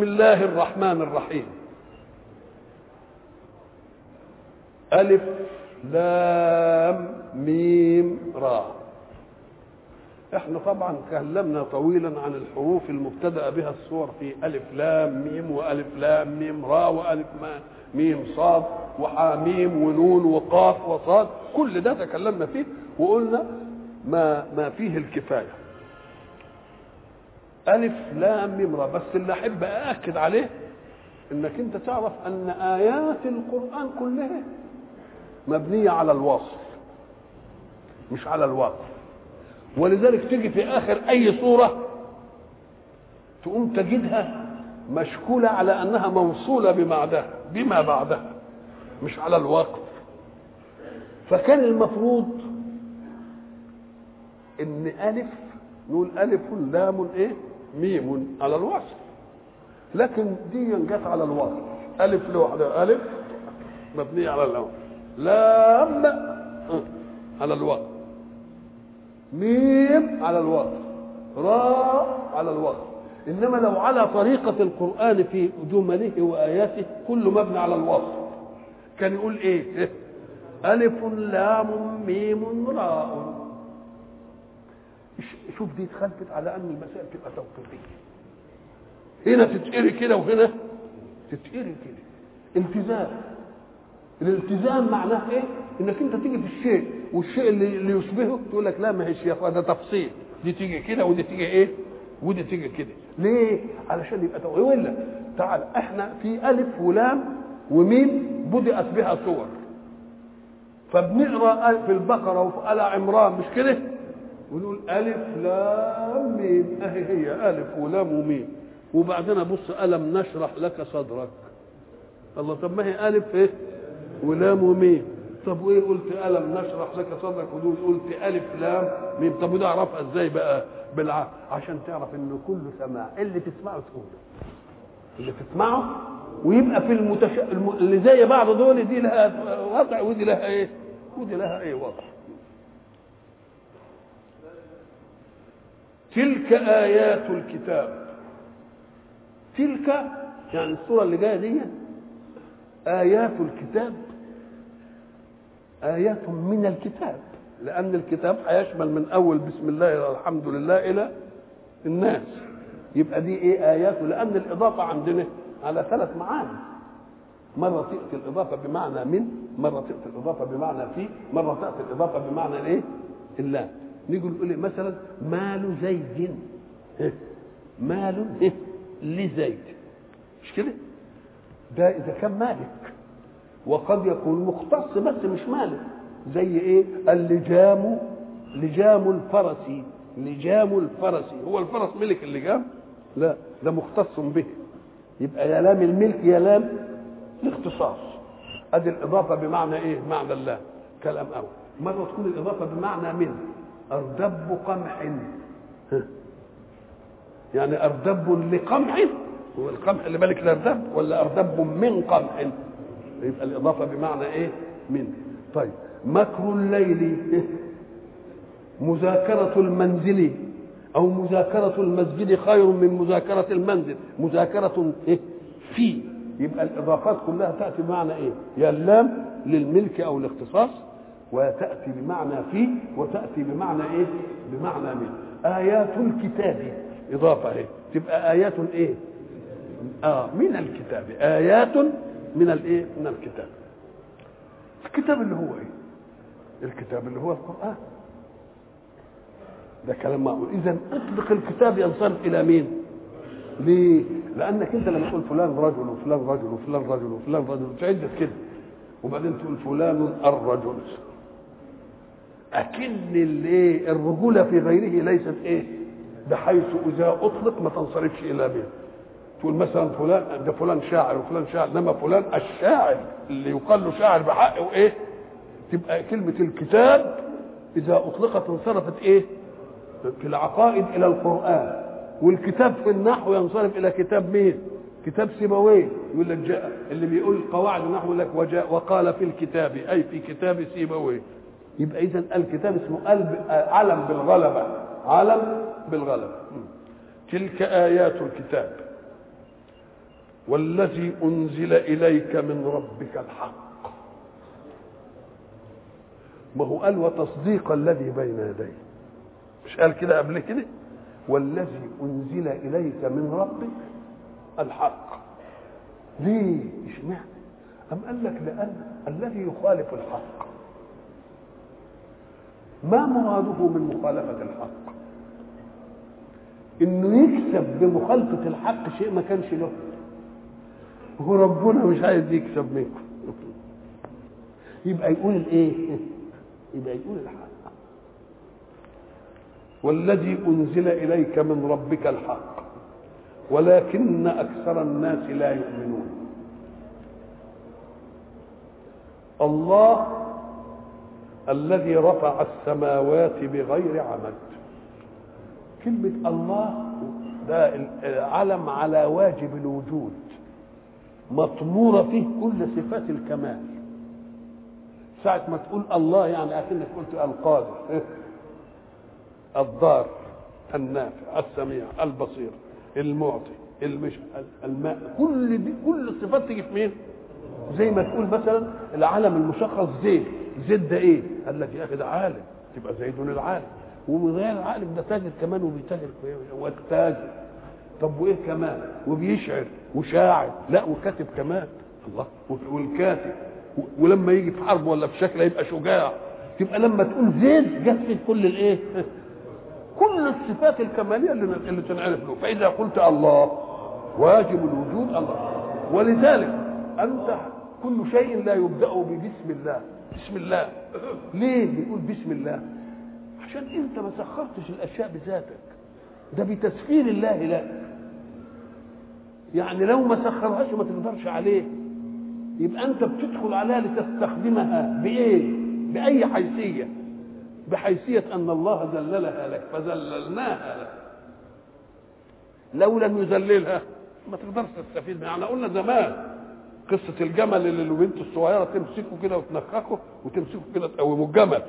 بسم الله الرحمن الرحيم. ألف لام ميم را. إحنا طبعا تكلمنا طويلا عن الحروف المبتدأ بها الصور في ألف لام ميم وألف لام ميم را وألف ميم صاد وحاميم ونون وقاف وصاد. كل ده تكلمنا فيه وقلنا ما ما فيه الكفاية. ألف لام ميم بس اللي أحب أأكد عليه إنك أنت تعرف أن آيات القرآن كلها مبنية على الوصف مش على الوقف ولذلك تيجي في آخر أي سورة تقوم تجدها مشكولة على أنها موصولة ببعدها بما بعدها مش على الوقف فكان المفروض إن ألف نقول ألف لام إيه؟ ميم على الوصف. لكن دي جت على الوصف. ألف لوحدها ألف مبنية على اللام. لام على الوقف ميم على الوقف راء على الوقف إنما لو على طريقة القرآن في جمله وآياته كله مبني على الوصف. كان يقول إيه؟ ألف لام ميم راء. شوف دي اتخلفت على ان المسائل تبقى توقيفية. هنا تتقري كده وهنا تتقري كده. التزام الالتزام معناه إيه؟ إنك أنت تيجي في الشيء والشيء اللي, يشبهه تقول لك لا ما هيش يا ده تفصيل. دي تيجي كده ودي تيجي إيه؟ ودي تيجي كده. ليه؟ علشان يبقى توقيف. ولا تعال إحنا في ألف ولام وميم بدأت بها صور. فبنقرأ في البقرة وفي آل عمران مش كده؟ ونقول ألف لام ميم. أهي هي ألف ولام وميم. وبعدين أبص ألم نشرح لك صدرك. الله طب ما هي ألف إيه؟ ولام وميم. طب وايه قلت ألم نشرح لك صدرك؟ ودول قلت ألف لام ميم. طب وده أعرفها إزاي بقى؟ بالع عشان تعرف انه كله سماع اللي تسمعه تقوله اللي تسمعه ويبقى في المتش... الم... اللي زي بعض دول دي لها وضع ودي لها إيه؟ ودي لها إيه وضع. تلك آيات الكتاب. تلك يعني الصورة اللي جاية دي آيات الكتاب. آيات من الكتاب لأن الكتاب هيشمل من أول بسم الله إلى الحمد لله إلى الناس. يبقى دي إيه آيات؟ لأن الإضافة عندنا على ثلاث معاني. مرة تأتي الإضافة بمعنى من مرة تأتي الإضافة بمعنى في مرة تأتي الإضافة بمعنى الإيه اللام نيجي نقول مثلا مال زيد. مال لزيد. مش كده؟ ده إذا كان مالك. وقد يكون مختص بس مش مالك. زي إيه؟ اللجام لجام الفرس. لجام الفرس. هو الفرس ملك اللجام؟ لا ده مختص به. يبقى يا لام الملك يا لام الاختصاص. أدي الإضافة بمعنى إيه؟ معنى الله. كلام أول. مرة تكون الإضافة بمعنى من. أردب قمح. يعني أردب لقمح؟ هو القمح اللي بالك الأردب ولا أردب من قمح؟ يبقى الإضافة بمعنى إيه؟ من. طيب. مكر الليل مذاكرة المنزل أو مذاكرة المسجد خير من مذاكرة المنزل. مذاكرة إيه؟ في. يبقى الإضافات كلها تأتي بمعنى إيه؟ يا اللام للملك أو الاختصاص. وتأتي بمعنى في وتأتي بمعنى إيه؟ بمعنى من آيات الكتاب. إضافة إيه؟ تبقى آيات إيه؟ آه من الكتاب. آيات من الايه من الكتاب. الكتاب اللي هو إيه؟ الكتاب اللي هو القرآن. ده كلام معقول. اذا اطلق الكتاب ينصرف إلى مين؟ ليه لأنك أنت لما تقول فلان رجل وفلان رجل وفلان رجل وفلان رجل تعد كده. وبعدين تقول فلان الرجل. أكن الايه الرجولة في غيره ليست إيه؟ بحيث إذا أطلق ما تنصرفش إلى به تقول مثلا فلان ده فلان شاعر وفلان شاعر إنما فلان الشاعر اللي يقال له شاعر بحق وايه تبقى كلمة الكتاب إذا أطلقت انصرفت إيه؟ في العقائد إلى القرآن. والكتاب في النحو ينصرف إلى كتاب مين؟ كتاب سيبويه. يقول لك جاء اللي بيقول قواعد النحو يقول لك وجاء وقال في الكتاب أي في كتاب سيبويه. يبقى اذا الكتاب اسمه قلب علم بالغلبة. علم بالغلبة. تلك آيات الكتاب. والذي أنزل إليك من ربك الحق. ما هو قال وتصديق الذي بين يديه. مش قال كده قبل كده؟ والذي أنزل إليك من ربك الحق. ليه؟ اشمعنى أم قال لك لأن الذي يخالف الحق. ما مراده من مخالفة الحق. إنه يكسب بمخالفة الحق شيء ما كانش له. هو ربنا مش عايز يكسب منكم. يبقى يقول الايه يبقى يقول الحق. والذي أنزل إليك من ربك الحق ولكن أكثر الناس لا يؤمنون. الله الذي رفع السماوات بغير عمد. كلمة الله ده علم على واجب الوجود مطمورة فيه كل صفات الكمال. ساعة ما تقول الله يعني أكنك قلت القادر الضار النافع السميع البصير المعطي المش الماء. كل دي كل الصفات تيجي في مين؟ زي ما تقول مثلا العالم المشخص زيد زيد ده إيه؟ قال لك يا أخي ده عالم تبقى زيد العالم. ومن غير العالم ده تاجر كمان وبيتاجر والتاجر طب وإيه كمان؟ وبيشعر وشاعر. لا وكاتب كمان. الله. والكاتب. ولما يجي في حرب ولا في شكل يبقى شجاع. تبقى لما تقول زيد جت في كل الإيه؟ كل الصفات الكمالية اللي اللي تنعرف له. فإذا قلت الله واجب الوجود الله. ولذلك أنت كل شيء لا يبدأ ببسم الله. بسم الله. ليه بيقول بسم الله؟ عشان انت ما سخرتش الأشياء بذاتك. ده بتسخير الله لك يعني لو ما سخرهاش ما تقدرش عليه. يبقى انت بتدخل عليها لتستخدمها بإيه؟ بأي حيثية؟ بحيثية أن الله ذللها لك فذللناها لك. لو لم يذللها ما تقدرش تستفيد منها. يعني قلنا زمان قصة الجمل اللي البنت الصغيرة تمسكه كده وتنخخه وتمسكه كده تقومه الجمل.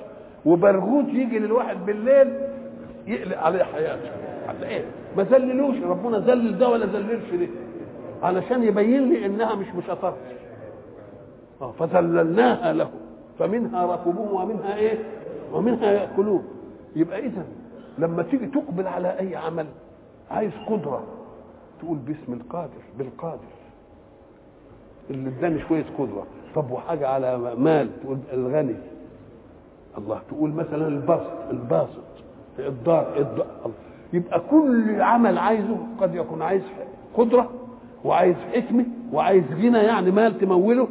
وبرغوث يجي للواحد بالليل يقلق عليه حياته. على إيه ما ذللوش ربنا ذلل ده ولا ذللش ده علشان يبين لي إنها مش مشطرتي آه فذللناها له. فمنها ركوبهم ومنها إيه؟ ومنها ياكلون يبقى اذا لما تيجي تقبل على أي عمل عايز قدرة تقول باسم القادر بالقادر. اللي اداني شوية قدره طب وحاجة على مال تقول الغني. الله تقول مثلا البسط الباسط الدار الدار يبقى كل عمل عايزه قد يكون عايز قدرة وعايز حكمة وعايز غنى يعني مال تموله.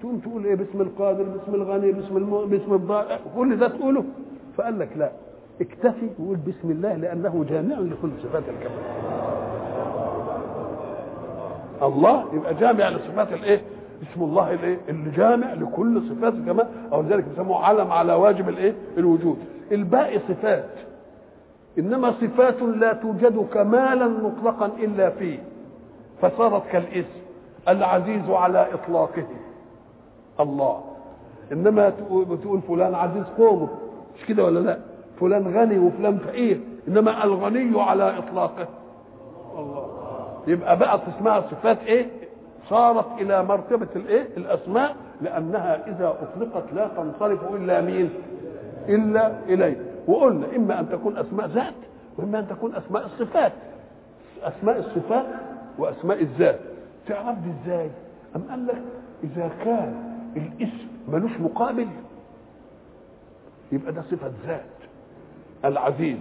تقوم تقول إيه باسم القادر باسم الغني باسم الم... باسم الضار كل ده تقوله. فقال لك لا اكتفي وقول بسم الله لأنه جامع لكل صفات الكمال. الله يبقى جامع لصفات الايه؟ اسم الله الايه؟ اللي جامع لكل صفات الكمال أو ذلك بيسموه علم على واجب الايه؟ الوجود. الباقي صفات. إنما صفات لا توجد كمالا مطلقا إلا فيه. فصارت كالاسم العزيز على إطلاقه. الله. إنما بتقول فلان عزيز قومه. مش كده ولا لا؟ فلان غني وفلان فقير. إنما الغني على إطلاقه. يبقى بقت اسمها صفات إيه؟ صارت إلى مرتبة الإيه؟ الأسماء لأنها إذا أطلقت لا تنصرف إلا مين؟ إلا اليه وقلنا إما أن تكون أسماء ذات وإما أن تكون أسماء الصفات. أسماء الصفات وأسماء الذات. تعرف دي إزاي؟ أم قال لك إذا كان الاسم ملوش مقابل؟ يبقى ده صفة ذات العزيز.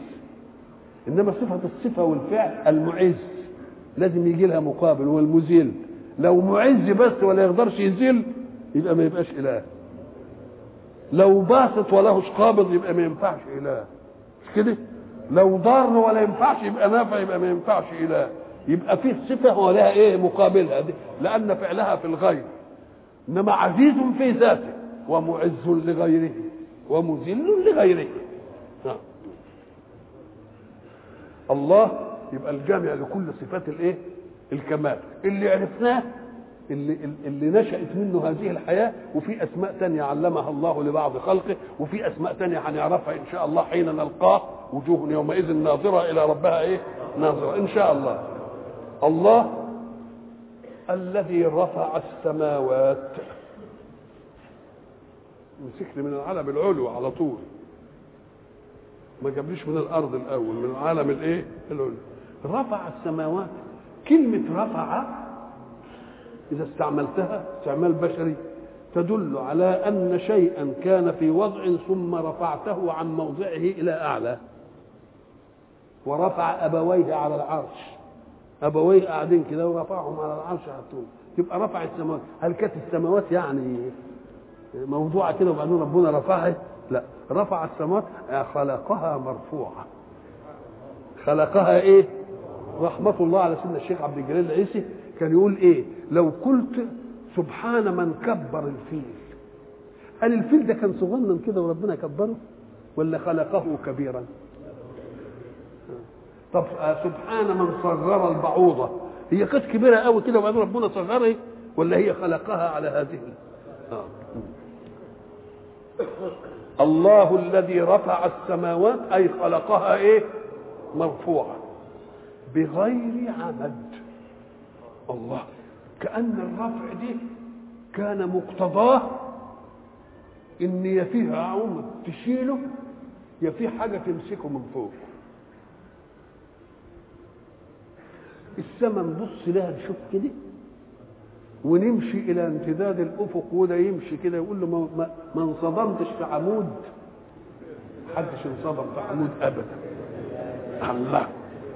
إنما صفة الصفة والفعل المعز. لازم يجي لها مقابل هو المذل لو معز بس ولا يقدرش يذل يبقى ما يبقاش إله. لو باسط ولهش قابض يبقى ما ينفعش إله. مش كده؟ لو ضار ولا ينفعش يبقى نافع يبقى ما ينفعش إله. يبقى فيه صفة ولها إيه؟ مقابلها. دي لأن فعلها في الغير. إنما عزيز في ذاته ومعز لغيره ومذل لغيره. نعم. الله يبقى الجامع لكل صفات الايه؟ الكمال. اللي عرفناه اللي, اللي نشأت منه هذه الحياة وفي أسماء تانية علمها الله لبعض خلقه وفي أسماء تانية هنعرفها إن شاء الله حين نلقاه. وجوه يومئذ ناظرة إلى ربها إيه؟ ناظرة. إن شاء الله. الله الذي رفع السماوات. مسكني من العالم العلو على طول. ما جابليش من الأرض الأول من العالم الإيه؟ العلو. رفع السماوات. كلمة رفع إذا استعملتها استعمال بشري تدل على أن شيئا كان في وضع ثم رفعته عن موضعه إلى أعلى. ورفع أبويه على العرش. أبويه قاعدين كده ورفعهم على العرش حطوه يبقى رفع السماوات. هل كانت السماوات يعني موضوعة كده وبعدين ربنا رفعها؟ لا. رفع السماوات خلقها مرفوعة. خلقها إيه؟ رحمة الله على سيدنا الشيخ عبد الجليل العيسي كان يقول إيه؟ لو قلت سبحان من كبر الفيل. هل الفيل ده كان صغنن كده وربنا كبره ولا خلقه كبيرا؟ طب سبحان من صغر البعوضة. هي كانت كبيرة قوي كده وبعدين ربنا صغرها ولا هي خلقها على هذه آه. الله الذي رفع السماوات أي خلقها إيه؟ مرفوعة. بغير عمد الله كأن الرفع دي كان مقتضاه إن يا فيها عمد تشيله يا حاجة تمسكه من فوق. السماء نبص لها نشوف كده ونمشي إلى امتداد الأفق وده يمشي كده يقول له ما, ما, ما انصدمتش في عمود. محدش انصدم في عمود ابدا. الله.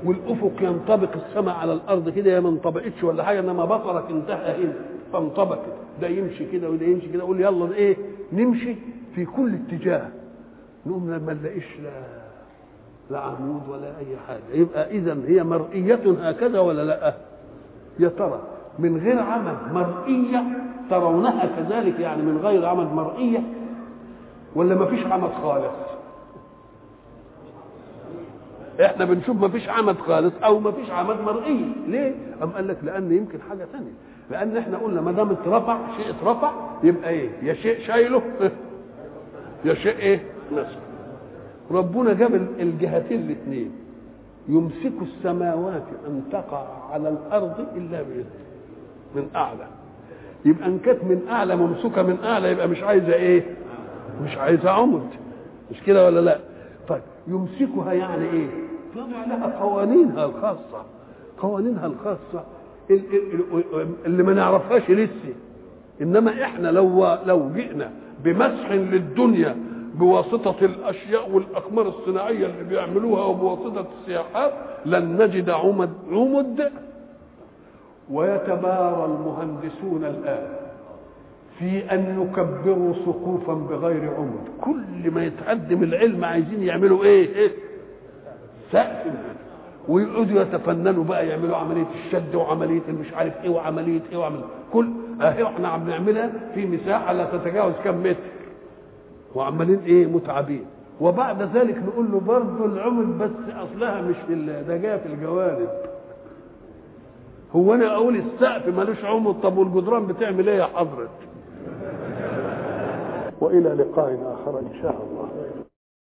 والأفق ينطبق السماء على الأرض كده يا ما انطبقتش ولا حاجة إنما بصرك انتهى هنا فانطبق ده يمشي كده وده يمشي كده. يقول يلا إيه نمشي في كل اتجاه. نقوم ما نلاقيش لا لا عمود ولا أي حاجة. يبقى اذا هي مرئية هكذا ولا لا؟ يا ترى من غير عمد مرئية ترونها كذلك يعني من غير عمد مرئية؟ ولا ما فيش عمد خالص؟ إحنا بنشوف ما فيش عمد خالص أو ما فيش عمد مرئي. ليه؟ أم قال لك لأن يمكن حاجة ثانية لأن إحنا قلنا ما دام اترفع شيء اترفع يبقى إيه؟ يا شيء شايله. يا شيء إيه؟ نسب ربنا جاب الجهتين الاثنين يمسك السماوات أن تقع على الأرض إلا بإذنه. من أعلى. يبقى إن كانت من أعلى ممسوكة من أعلى يبقى مش عايزة إيه؟ مش عايزة عمد. مش كده ولا لا؟ طيب يمسكها يعني إيه؟ يضع لها قوانينها الخاصة قوانينها الخاصة. اللي ما نعرفهاش لسه. إنما إحنا لو لو جئنا بمسح للدنيا بواسطة الأشياء والأقمار الصناعية اللي بيعملوها وبواسطة السياحات لن نجد عمد عمد ويتبارى المهندسون الآن في أن يكبروا سقوفا بغير عمد. كل ما يتقدم العلم عايزين يعملوا إيه, إيه؟ سقف ويقعدوا يتفننوا بقى يعملوا عملية الشد وعملية المش عارف إيه وعملية إيه وعملية. كل أهي إحنا عم نعملها في مساحة لا تتجاوز كم متر. وعمالين إيه متعبين. وبعد ذلك نقول له برضه العمد بس أصلها مش في ده جاية في الجوانب. هو أنا أقول السقف ملوش عمد طب والجدران بتعمل إيه يا حضرتك وإلى لقاء آخر إن شاء الله.